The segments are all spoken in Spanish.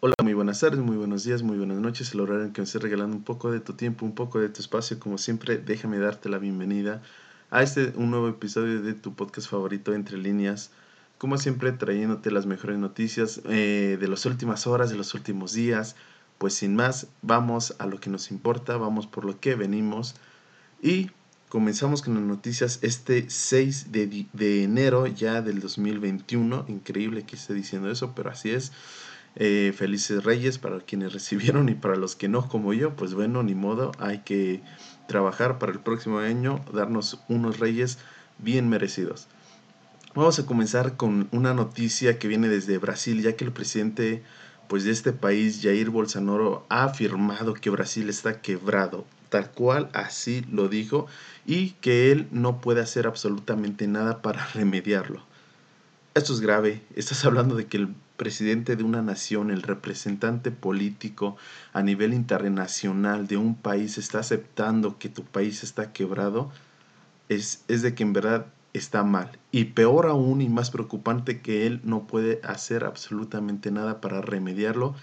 Hola, muy buenas tardes, muy buenos días, muy buenas noches. El horario en que me estés regalando un poco de tu tiempo, un poco de tu espacio. Como siempre, déjame darte la bienvenida a este un nuevo episodio de tu podcast favorito Entre Líneas. Como siempre, trayéndote las mejores noticias eh, de las últimas horas, de los últimos días. Pues sin más, vamos a lo que nos importa, vamos por lo que venimos. Y comenzamos con las noticias este 6 de, de enero ya del 2021. Increíble que esté diciendo eso, pero así es. Eh, felices Reyes para quienes recibieron y para los que no, como yo, pues bueno, ni modo, hay que trabajar para el próximo año, darnos unos Reyes bien merecidos. Vamos a comenzar con una noticia que viene desde Brasil, ya que el presidente pues de este país, Jair Bolsonaro, ha afirmado que Brasil está quebrado, tal cual así lo dijo, y que él no puede hacer absolutamente nada para remediarlo. Esto es grave, estás hablando de que el presidente de una nación, el representante político a nivel internacional de un país está aceptando que tu país está quebrado, es, es de que en verdad está mal. Y peor aún y más preocupante que él no puede hacer absolutamente nada para remediarlo.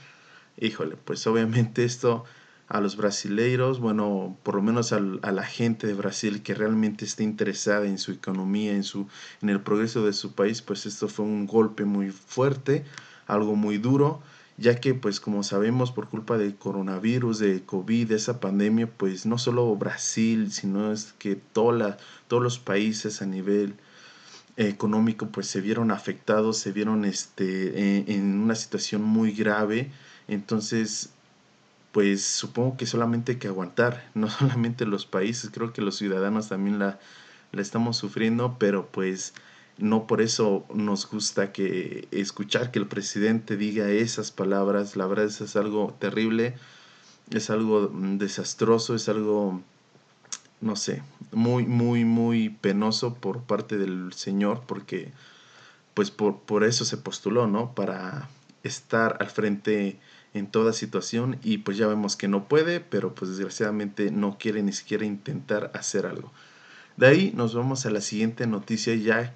Híjole, pues obviamente esto a los brasileiros, bueno, por lo menos a la gente de Brasil que realmente está interesada en su economía, en, su, en el progreso de su país, pues esto fue un golpe muy fuerte, algo muy duro, ya que pues como sabemos por culpa del coronavirus, de COVID, de esa pandemia, pues no solo Brasil, sino es que toda todos los países a nivel económico pues se vieron afectados, se vieron este, en una situación muy grave, entonces pues supongo que solamente hay que aguantar, no solamente los países, creo que los ciudadanos también la, la estamos sufriendo, pero pues no por eso nos gusta que escuchar que el presidente diga esas palabras, la verdad es algo terrible, es algo mm, desastroso, es algo, no sé, muy, muy, muy penoso por parte del Señor, porque pues por, por eso se postuló, ¿no? Para estar al frente en toda situación y pues ya vemos que no puede, pero pues desgraciadamente no quiere ni siquiera intentar hacer algo. De ahí nos vamos a la siguiente noticia ya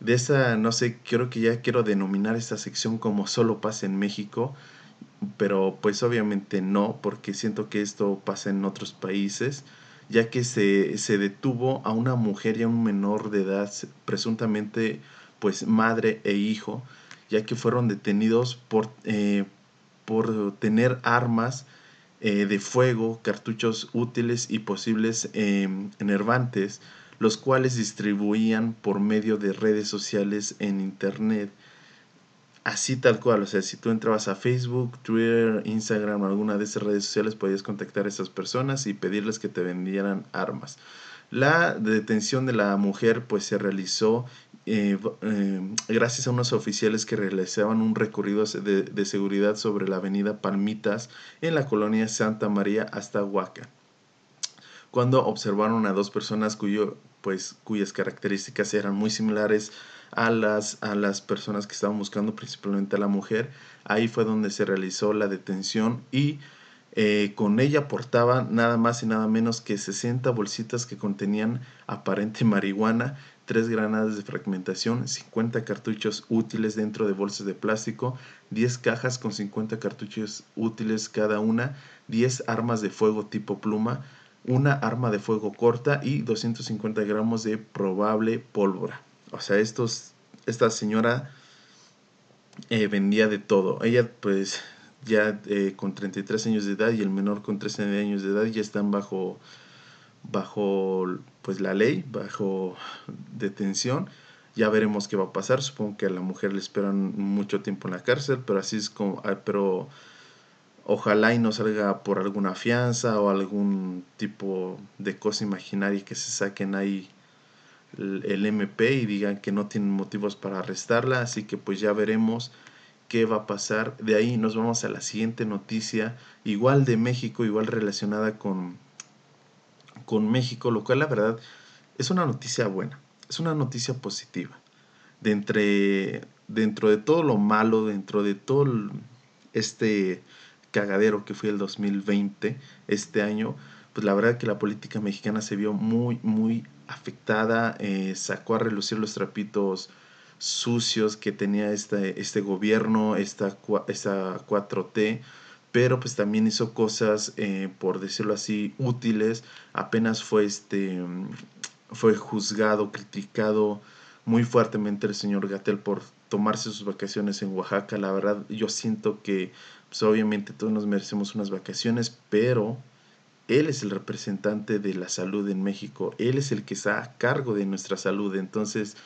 de esa, no sé, creo que ya quiero denominar esta sección como solo pasa en México, pero pues obviamente no, porque siento que esto pasa en otros países, ya que se, se detuvo a una mujer y a un menor de edad, presuntamente pues madre e hijo, ya que fueron detenidos por, eh, por tener armas eh, de fuego, cartuchos útiles y posibles em, enervantes, los cuales distribuían por medio de redes sociales en Internet. Así tal cual, o sea, si tú entrabas a Facebook, Twitter, Instagram, alguna de esas redes sociales, podías contactar a esas personas y pedirles que te vendieran armas. La detención de la mujer pues se realizó eh, eh, gracias a unos oficiales que realizaban un recorrido de, seguridad sobre la avenida Palmitas en la colonia Santa María hasta Huaca, cuando observaron a dos personas cuyo, pues, cuyas características eran muy similares a las, a las personas que estaban buscando, principalmente a la mujer. Ahí fue donde se realizó la detención y eh, con ella portaba nada más y nada menos que 60 bolsitas que contenían aparente marihuana tres granadas de fragmentación, 50 cartuchos útiles dentro de bolsas de plástico, 10 cajas con 50 cartuchos útiles cada una, 10 armas de fuego tipo pluma, una arma de fuego corta y 250 gramos de probable pólvora. O sea, estos, esta señora eh, vendía de todo. Ella pues ya eh, con 33 años de edad y el menor con 13 años de edad ya están bajo bajo pues la ley, bajo detención. Ya veremos qué va a pasar. Supongo que a la mujer le esperan mucho tiempo en la cárcel, pero así es como, ah, pero ojalá y no salga por alguna fianza o algún tipo de cosa imaginaria que se saquen ahí el, el MP y digan que no tienen motivos para arrestarla. Así que pues ya veremos qué va a pasar. De ahí nos vamos a la siguiente noticia, igual de México, igual relacionada con, con México, lo cual la verdad es una noticia buena, es una noticia positiva. De dentro de todo lo malo, dentro de todo este cagadero que fue el 2020, este año, pues la verdad que la política mexicana se vio muy, muy afectada, eh, sacó a relucir los trapitos sucios que tenía este, este gobierno, esta, esta 4T, pero pues también hizo cosas, eh, por decirlo así, útiles. Apenas fue, este, fue juzgado, criticado muy fuertemente el señor Gatel por tomarse sus vacaciones en Oaxaca. La verdad, yo siento que pues, obviamente todos nos merecemos unas vacaciones, pero él es el representante de la salud en México, Él es el que está a cargo de nuestra salud. Entonces,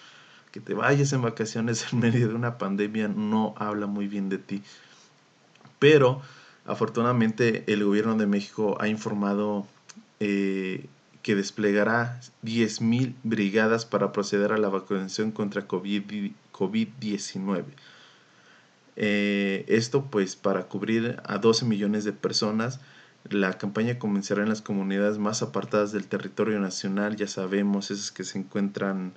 que te vayas en vacaciones en medio de una pandemia no habla muy bien de ti. Pero, afortunadamente, el gobierno de México ha informado eh, que desplegará 10.000 brigadas para proceder a la vacunación contra COVID-19. Eh, esto pues para cubrir a 12 millones de personas la campaña comenzará en las comunidades más apartadas del territorio nacional, ya sabemos, esas que se encuentran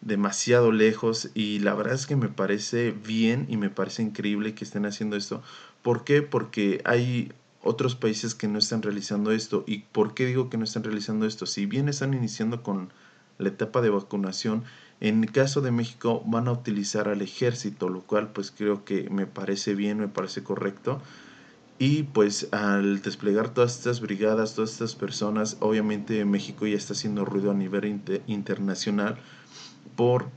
demasiado lejos y la verdad es que me parece bien y me parece increíble que estén haciendo esto. ¿Por qué? Porque hay otros países que no están realizando esto. ¿Y por qué digo que no están realizando esto? Si bien están iniciando con la etapa de vacunación, en el caso de México van a utilizar al ejército, lo cual pues creo que me parece bien, me parece correcto. Y pues al desplegar todas estas brigadas, todas estas personas, obviamente México ya está haciendo ruido a nivel internacional por,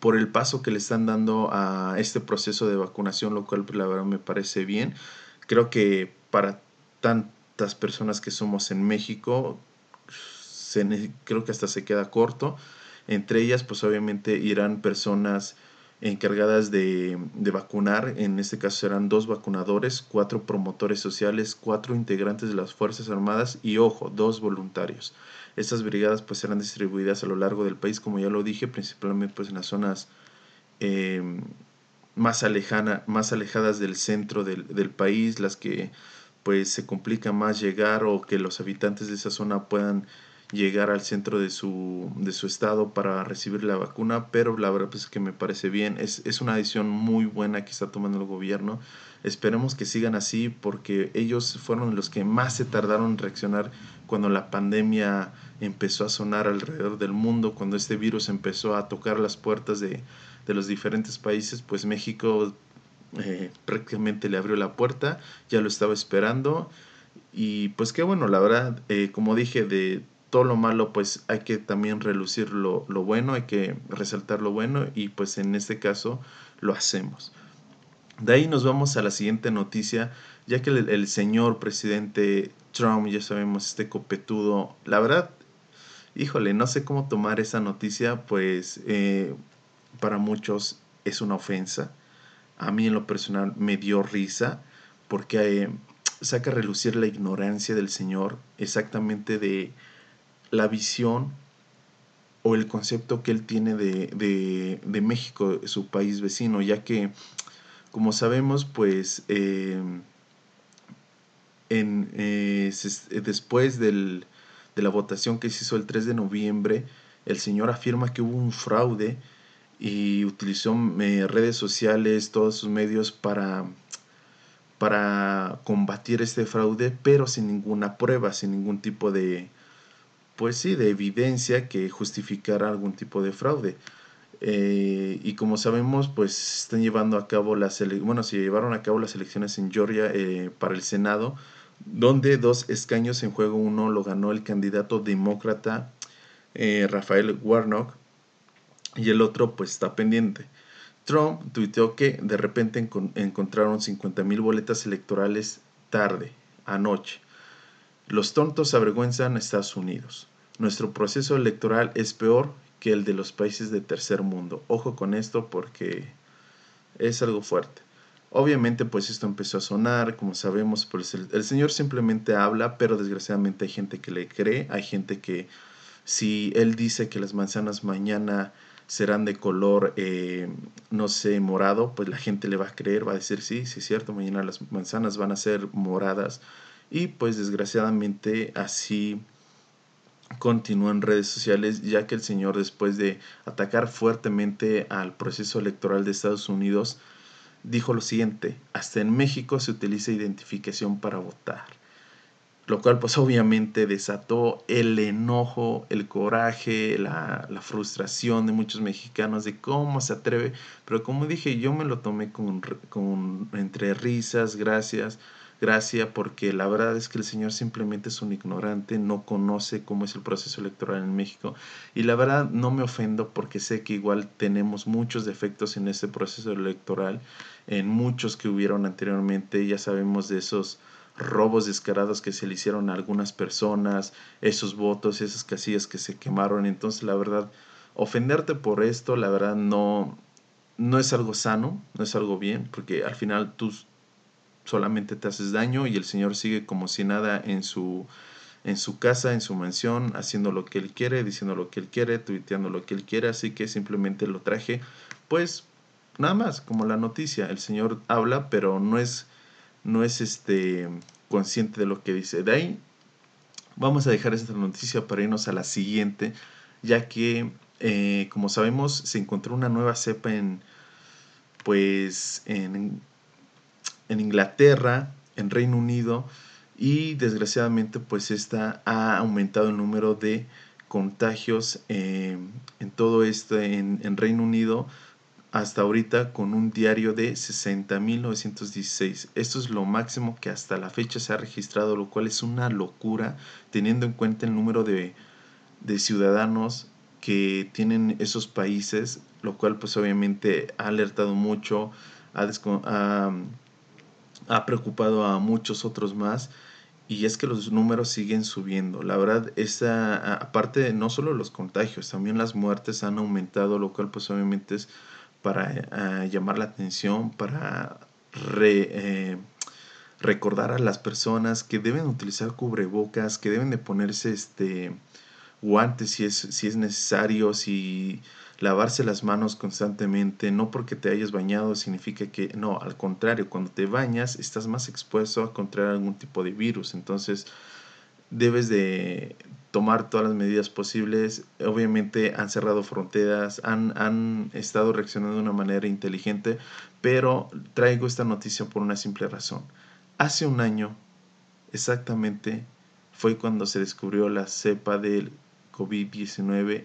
por el paso que le están dando a este proceso de vacunación, lo cual pues, la verdad me parece bien. Creo que para tantas personas que somos en México, creo que hasta se queda corto. Entre ellas, pues obviamente irán personas encargadas de, vacunar. En este caso serán dos vacunadores, cuatro promotores sociales, cuatro integrantes de las Fuerzas Armadas y, ojo, dos voluntarios. Estas brigadas pues serán distribuidas a lo largo del país, como ya lo dije, principalmente pues en las zonas em, más, alejana, más alejadas del centro del, del país, las que pues se complica más llegar o que los habitantes de esa zona puedan llegar al centro de su, de su estado para recibir la vacuna, pero la verdad es que me parece bien, es, es una decisión muy buena que está tomando el gobierno, esperemos que sigan así porque ellos fueron los que más se tardaron en reaccionar cuando la pandemia empezó a sonar alrededor del mundo, cuando este virus empezó a tocar las puertas de, de los diferentes países, pues México eh, prácticamente le abrió la puerta, ya lo estaba esperando. Y pues qué bueno, la verdad, eh, como dije, de todo lo malo, pues hay que también relucir lo, bueno, hay que resaltar lo bueno y pues en este caso lo hacemos. De ahí nos vamos a la siguiente noticia, ya que el, señor presidente Trump, ya sabemos, este copetudo, la verdad, híjole, no sé cómo tomar esa noticia, pues eh, para muchos es una ofensa. A mí en lo personal me dio risa porque eh, saca a relucir la ignorancia del señor exactamente de la visión o el concepto que él tiene de, de, México, su país vecino, ya que, como sabemos, pues eh, en, eh, después del, de la votación que se hizo el 3 de noviembre, el señor afirma que hubo un fraude y utilizó eh, redes sociales, todos sus medios para, para combatir este fraude, pero sin ninguna prueba, sin ningún tipo de, pues sí, de evidencia que justificara algún tipo de fraude. Eh, y como sabemos, pues están llevando a cabo las bueno, se llevaron a cabo las elecciones en Georgia eh, para el Senado, donde dos escaños en juego, uno lo ganó el candidato demócrata eh, Rafael Warnock y el otro pues está pendiente. Trump tuiteó que de repente encontraron 50 mil boletas electorales tarde, anoche. Los tontos avergüenzan a Estados Unidos. Nuestro proceso electoral es peor que el de los países de tercer mundo. Ojo con esto porque es algo fuerte. Obviamente pues esto empezó a sonar, como sabemos, pues el, Señor simplemente habla, pero desgraciadamente hay gente que le cree, hay gente que si Él dice que las manzanas mañana serán de color, eh, no sé, morado, pues la gente le va a creer, va a decir, sí, sí es cierto, mañana las manzanas van a ser moradas. Y pues desgraciadamente así continúa en redes sociales, ya que el señor después de atacar fuertemente al proceso electoral de Estados Unidos, dijo lo siguiente, hasta en México se utiliza identificación para votar. lo cual pues obviamente desató el enojo, el coraje, la, frustración de muchos mexicanos de cómo se atreve, pero como dije yo me lo tomé con, con entre risas, gracias, gracia, porque la verdad es que el señor simplemente es un ignorante, no conoce cómo es el proceso electoral en México. Y la verdad no me ofendo porque sé que igual tenemos muchos defectos en ese proceso electoral, en muchos que hubieron anteriormente, ya sabemos de esos robos descarados que se le hicieron a algunas personas, esos votos, esas casillas que se quemaron, entonces la verdad ofenderte por esto, la verdad no no es algo sano, no es algo bien, porque al final tú solamente te haces daño y el Señor sigue como si nada en su, en su casa, en su mansión, haciendo lo que Él quiere, diciendo lo que Él quiere, tuiteando lo que Él quiere, así que simplemente lo traje, pues nada más, como la noticia, el Señor habla, pero no es, no es este, consciente de lo que dice. De ahí vamos a dejar esta noticia para irnos a la siguiente, ya que, eh, como sabemos, se encontró una nueva cepa en, pues, en en Inglaterra, en Reino Unido y desgraciadamente pues esta ha aumentado el número de contagios eh, en todo esto en, en, Reino Unido hasta ahorita con un diario de 60.916. Esto es lo máximo que hasta la fecha se ha registrado, lo cual es una locura teniendo en cuenta el número de, de ciudadanos que tienen esos países, lo cual pues obviamente ha alertado mucho, ha, ha ha preocupado a muchos otros más y es que los números siguen subiendo. La verdad, esa, aparte no solo los contagios, también las muertes han aumentado, lo cual pues obviamente es para llamar la atención, para eh, recordar a las personas que deben utilizar cubrebocas, que deben de ponerse este guantes si es, si es necesario, si lavarse las manos constantemente, no porque te hayas bañado significa que, no, al contrario, cuando te bañas estás más expuesto a contraer algún tipo de virus, entonces debes de tomar todas las medidas posibles, obviamente han cerrado fronteras, han, han estado reaccionando de una manera inteligente, pero traigo esta noticia por una simple razón. Hace un año, exactamente, fue cuando se descubrió la cepa del COVID-19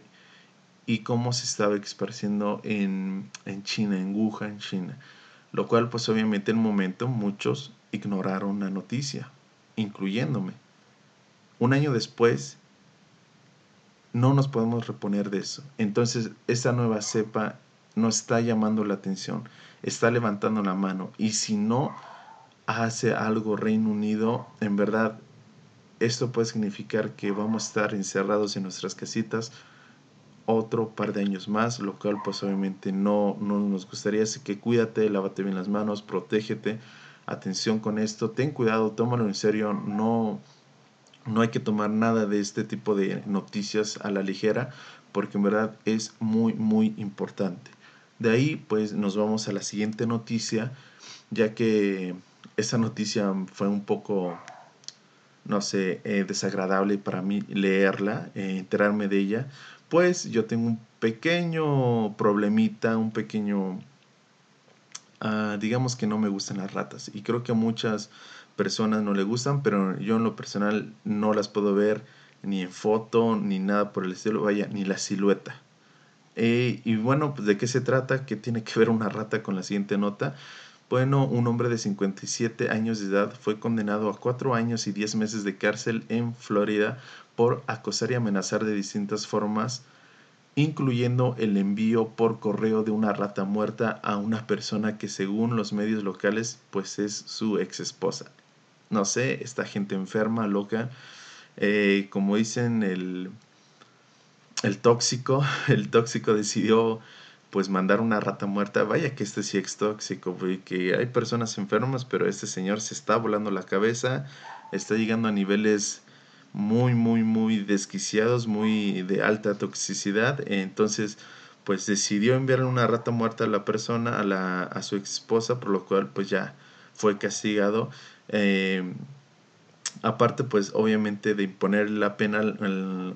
y cómo se estaba esparciendo en, en China, en Wuhan, China. Lo cual pues obviamente en el momento muchos ignoraron la noticia, incluyéndome. Un año después no nos podemos reponer de eso. Entonces esta nueva cepa nos está llamando la atención, está levantando la mano y si no hace algo Reino Unido, en verdad esto puede significar que vamos a estar encerrados en nuestras casitas otro par de años más, lo cual pues obviamente no, no nos gustaría, así que cuídate, lávate bien las manos, protégete, atención con esto, ten cuidado, tómalo en serio, no, no hay que tomar nada de este tipo de noticias a la ligera, porque en verdad es muy, muy importante. De ahí pues nos vamos a la siguiente noticia, ya que esa noticia fue un poco, no sé, eh, desagradable para mí leerla, eh, enterarme de ella, pues yo tengo un pequeño problemita, un pequeño... Ah, digamos que no me gustan las ratas y creo que a muchas personas no le gustan, pero yo en lo personal no las puedo ver ni en foto ni nada por el estilo, vaya, ni la silueta. Eh, y bueno, pues de qué se trata, qué tiene que ver una rata con la siguiente nota. Bueno, un hombre de 57 años de edad fue condenado a 4 años y 10 meses de cárcel en Florida por acosar y amenazar de distintas formas, incluyendo el envío por correo de una rata muerta a una persona que según los medios locales pues es su ex esposa. No sé, esta gente enferma, loca, eh, como dicen el, el tóxico, el tóxico decidió pues mandar una rata muerta, vaya que este sí es tóxico, que hay personas enfermas, pero este señor se está volando la cabeza, está llegando a niveles muy, muy, muy desquiciados, muy de alta toxicidad. Entonces, pues decidió enviar una rata muerta a la persona, a, la, a su esposa, por lo cual pues ya fue castigado. Eh, aparte, pues obviamente de imponer la pena,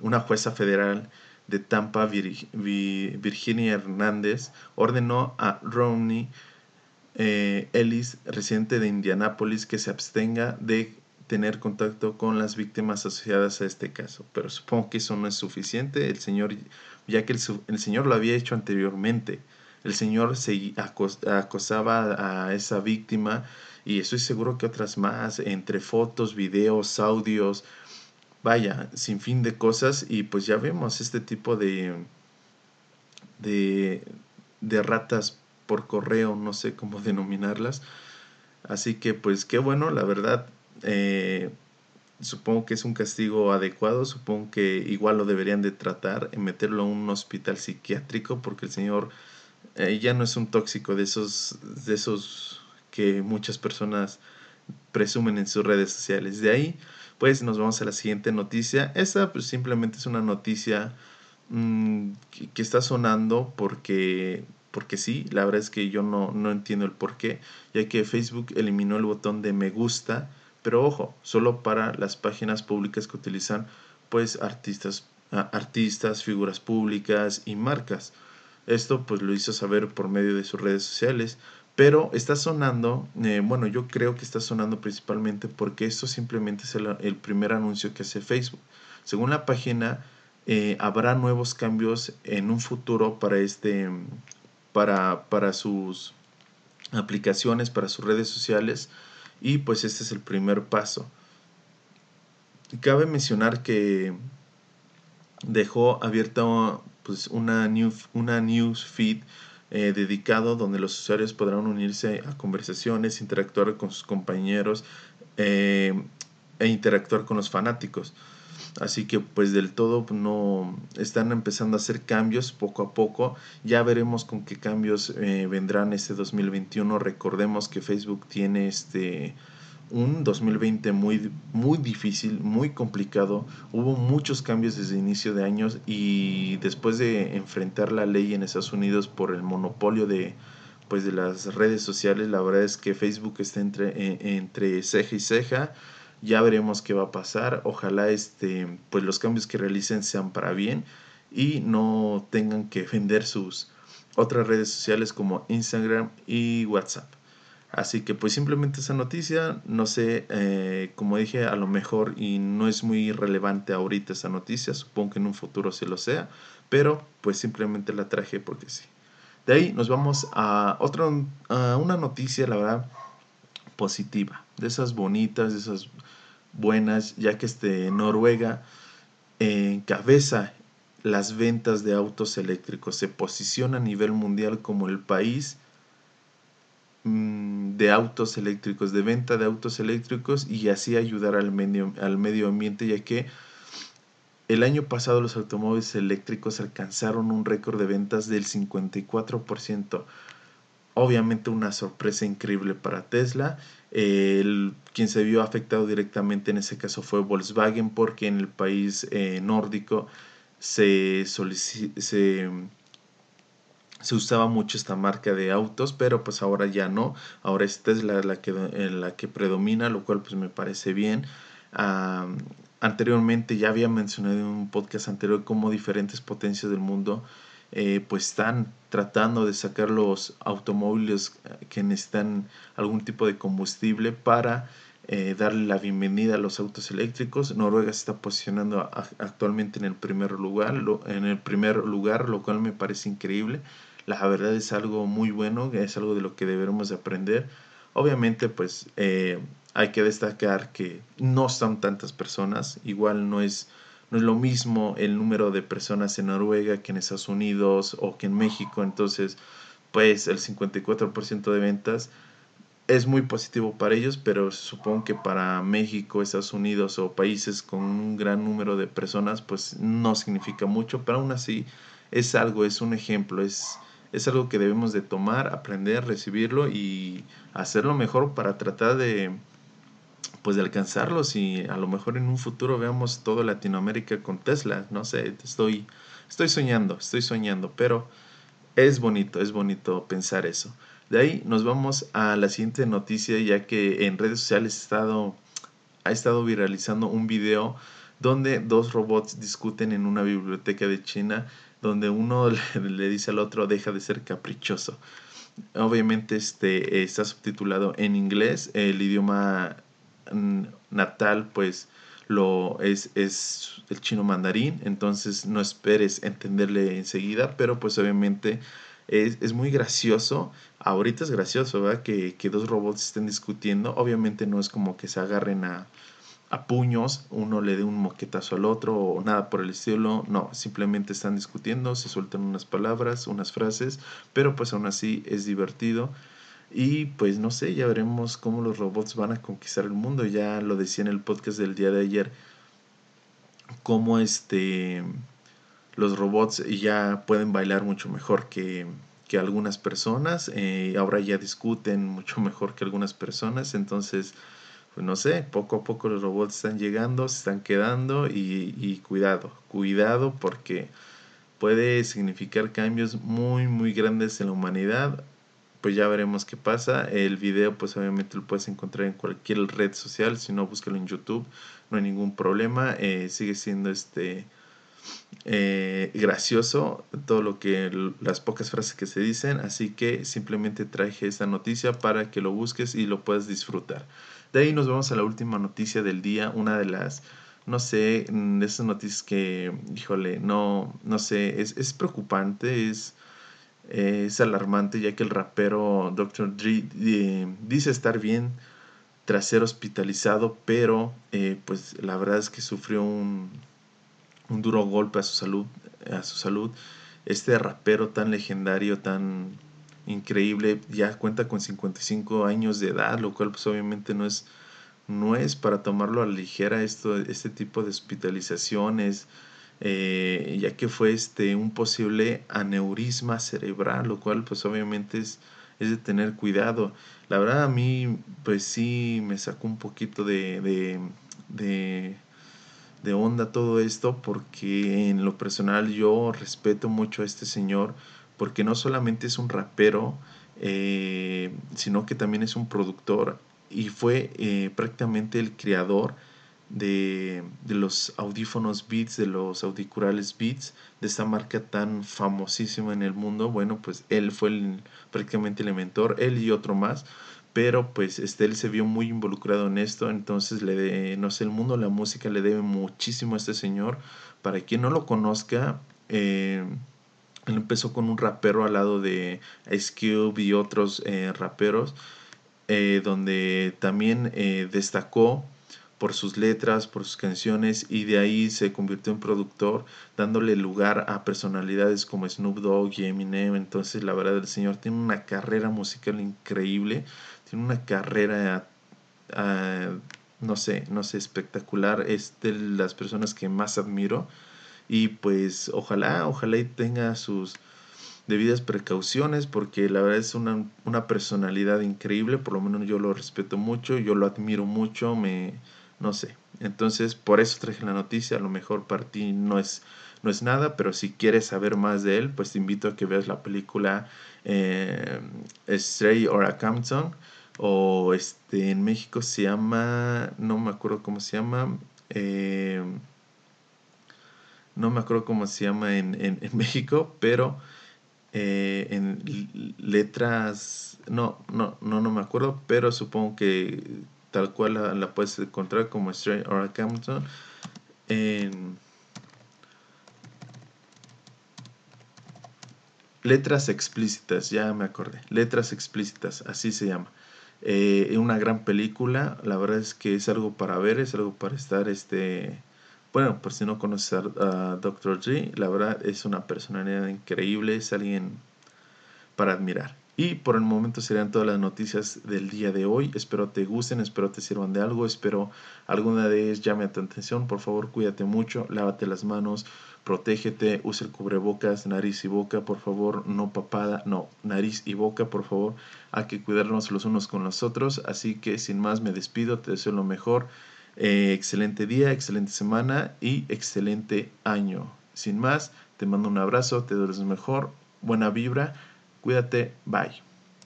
una jueza federal de Tampa, Virginia Hernández, ordenó a Romney eh, Ellis, residente de Indianápolis, que se abstenga de tener contacto con las víctimas asociadas a este caso. Pero supongo que eso no es suficiente. El señor, ya que el, señor lo había hecho anteriormente, el señor se acosaba a esa víctima y estoy seguro que otras más, entre fotos, videos, audios, vaya, sin fin de cosas y pues ya vemos este tipo de, de, de ratas por correo, no sé cómo denominarlas. Así que pues qué bueno, la verdad, eh, supongo que es un castigo adecuado, supongo que igual lo deberían de tratar, en meterlo a un hospital psiquiátrico, porque el señor eh, ya no es un tóxico de esos, de esos que muchas personas presumen en sus redes sociales. De ahí, pues nos vamos a la siguiente noticia. Esta pues simplemente es una noticia mm, que, está sonando porque porque sí, la verdad es que yo no, no entiendo el por qué, ya que Facebook eliminó el botón de me gusta pero ojo, solo para las páginas públicas que utilizan pues artistas, artistas, figuras públicas y marcas. Esto pues lo hizo saber por medio de sus redes sociales, pero está sonando, eh, bueno, yo creo que está sonando principalmente porque esto simplemente es el, primer anuncio que hace Facebook. Según la página, eh, habrá nuevos cambios en un futuro para este, para, para sus aplicaciones, para sus redes sociales y pues este es el primer paso. Cabe mencionar que dejó abierta pues, una, new, una news feed eh, dedicado donde los usuarios podrán unirse a conversaciones, interactuar con sus compañeros eh, e interactuar con los fanáticos. Así que pues del todo no están empezando a hacer cambios poco a poco. Ya veremos con qué cambios eh, vendrán este 2021. Recordemos que Facebook tiene este un 2020 muy, muy difícil, muy complicado. Hubo muchos cambios desde inicio de años y después de enfrentar la ley en Estados Unidos por el monopolio de, pues, de las redes sociales, la verdad es que Facebook está entre, eh, entre ceja y ceja ya veremos qué va a pasar. Ojalá este, pues los cambios que realicen sean para bien y no tengan que vender sus otras redes sociales como Instagram y WhatsApp. Así que pues simplemente esa noticia, no sé, eh, como dije, a lo mejor y no es muy relevante ahorita esa noticia, supongo que en un futuro se lo sea, pero pues simplemente la traje porque sí. De ahí nos vamos a otra, a una noticia, la verdad, positiva, de esas bonitas, de esas buenas, ya que este, Noruega encabeza las ventas de autos eléctricos, se posiciona a nivel mundial como el país de autos eléctricos, de venta de autos eléctricos y así ayudar al medio, al medio ambiente, ya que el año pasado los automóviles eléctricos alcanzaron un récord de ventas del 54%. Obviamente una sorpresa increíble para Tesla quien se vio afectado directamente en ese caso fue Volkswagen porque en el país eh, nórdico se, se, se, usaba mucho esta marca de autos, pero pues ahora ya no. Ahora esta es la, la, que, la que predomina, lo cual pues me parece bien. anteriormente ya había mencionado en un podcast anterior cómo diferentes potencias del mundo eh, pues están tratando de sacar los automóviles eh, que necesitan algún tipo de combustible para eh, darle la bienvenida a los autos eléctricos. Noruega se está posicionando actualmente en el primer lugar, lo, en el primer lugar, lo cual me parece increíble. La verdad es algo muy bueno, es algo de lo que debemos de aprender. Obviamente, pues hay que destacar que no son tantas personas, igual no es no es lo mismo el número de personas en Noruega que en Estados Unidos o que en México, entonces pues el 54% de ventas es muy positivo para ellos, pero supongo que para México, Estados Unidos o países con un gran número de personas pues no significa mucho, pero aún así es algo, es un ejemplo, es, es algo que debemos de tomar, aprender, recibirlo y hacerlo mejor para tratar de pues de alcanzarlos y a lo mejor en un futuro veamos todo Latinoamérica con Tesla, no sé, estoy, estoy soñando, estoy soñando, pero es bonito, es bonito pensar eso. De ahí nos vamos a la siguiente noticia, ya que en redes sociales ha estado, ha estado viralizando un video donde dos robots discuten en una biblioteca de China, donde uno le, dice al otro deja de ser caprichoso. Obviamente este está subtitulado en inglés, el idioma natal pues lo es, es el chino mandarín, entonces no esperes entenderle enseguida, pero pues obviamente es, es muy gracioso. Ahorita es gracioso, ¿verdad? Que, que dos robots estén discutiendo. Obviamente no es como que se agarren a, a puños, uno le dé un moquetazo al otro o nada por el estilo, no, simplemente están discutiendo, se sueltan unas palabras, unas frases, pero pues aún así es divertido. Y pues no sé, ya veremos cómo los robots van a conquistar el mundo, ya lo decía en el podcast del día de ayer, cómo este los robots ya pueden bailar mucho mejor que, que algunas personas, eh, ahora ya discuten mucho mejor que algunas personas, entonces pues no sé, poco a poco los robots están llegando, se están quedando y, cuidado, cuidado porque puede significar cambios muy muy grandes en la humanidad. Pues ya veremos qué pasa. El video pues obviamente lo puedes encontrar en cualquier red social, si no búscalo en YouTube, no hay ningún problema. Eh, sigue siendo este eh, gracioso todo lo que las pocas frases que se dicen, así que simplemente traje esta noticia para que lo busques y lo puedas disfrutar. De ahí nos vamos a la última noticia del día, una de las, no sé, de esas noticias que, híjole, no, no sé, es, es preocupante, es, es alarmante, ya que el rapero Dr. Dre eh, dice estar bien tras ser hospitalizado, pero eh, pues la verdad es que sufrió un, un duro golpe a su salud, a su salud. Este rapero tan legendario, tan increíble, ya cuenta con 55 años de edad, lo cual pues obviamente no es, no es para tomarlo a la ligera esto, este tipo de hospitalizaciones, eh, ya que fue este, un posible aneurisma cerebral, lo cual pues obviamente es, es de tener cuidado. La verdad a mí pues sí me sacó un poquito de, de, de, de onda todo esto porque en lo personal yo respeto mucho a este señor porque no solamente es un rapero, eh, sino que también es un productor y fue eh, prácticamente el creador de, los audífonos Beats, de los auriculares Beats, de esta marca tan famosísima en el mundo. Bueno, pues él fue prácticamente el inventor, él y otro más, pero pues este, él se vio muy involucrado en esto, entonces le de, no sé, el mundo de la música le debe muchísimo a este señor. Para quien no lo conozca, eh, él empezó con un rapero al lado de Ice Cube y otros eh, raperos, eh, donde también destacó por sus letras, por sus canciones y de ahí se convirtió en productor, dándole lugar a personalidades como Snoop Dogg y Eminem. Entonces, la verdad, el señor tiene una carrera musical increíble, tiene una carrera, ah, no sé, no sé, espectacular. Es de las personas que más admiro y pues ojalá, ojalá y tenga sus debidas precauciones porque la verdad es una, una personalidad increíble, por lo menos yo lo respeto mucho, yo lo admiro mucho, me no sé. Entonces, por eso traje la noticia, a lo mejor para ti no es no es nada, pero si quieres saber más de él, pues te invito a que veas la película eh, Stray or a Campton o este en México se llama, no me acuerdo cómo se llama, eh, no me acuerdo cómo se llama en, en, México, pero eh, en letras, no, no, no, no me acuerdo, pero supongo que tal cual la, puedes encontrar como Stray or Campton en letras explícitas, ya me acordé, letras explícitas, así se llama. Eh, una gran película, la verdad es que es algo para ver, es algo para estar este bueno, por si no conoces a, Dr. Dre, la verdad es una personalidad increíble, es alguien para admirar. Y por el momento serían todas las noticias del día de hoy. Espero te gusten, espero te sirvan de algo, espero alguna de ellas llame a tu atención. Por favor, cuídate mucho, lávate las manos, protégete, usa el cubrebocas, nariz y boca, por favor, no papada, no, nariz y boca, por favor. Hay que cuidarnos los unos con los otros. Así que sin más me despido, te deseo lo mejor. Eh, excelente día, excelente semana y excelente año. Sin más, te mando un abrazo, te duermes mejor, buena vibra, cuídate, bye.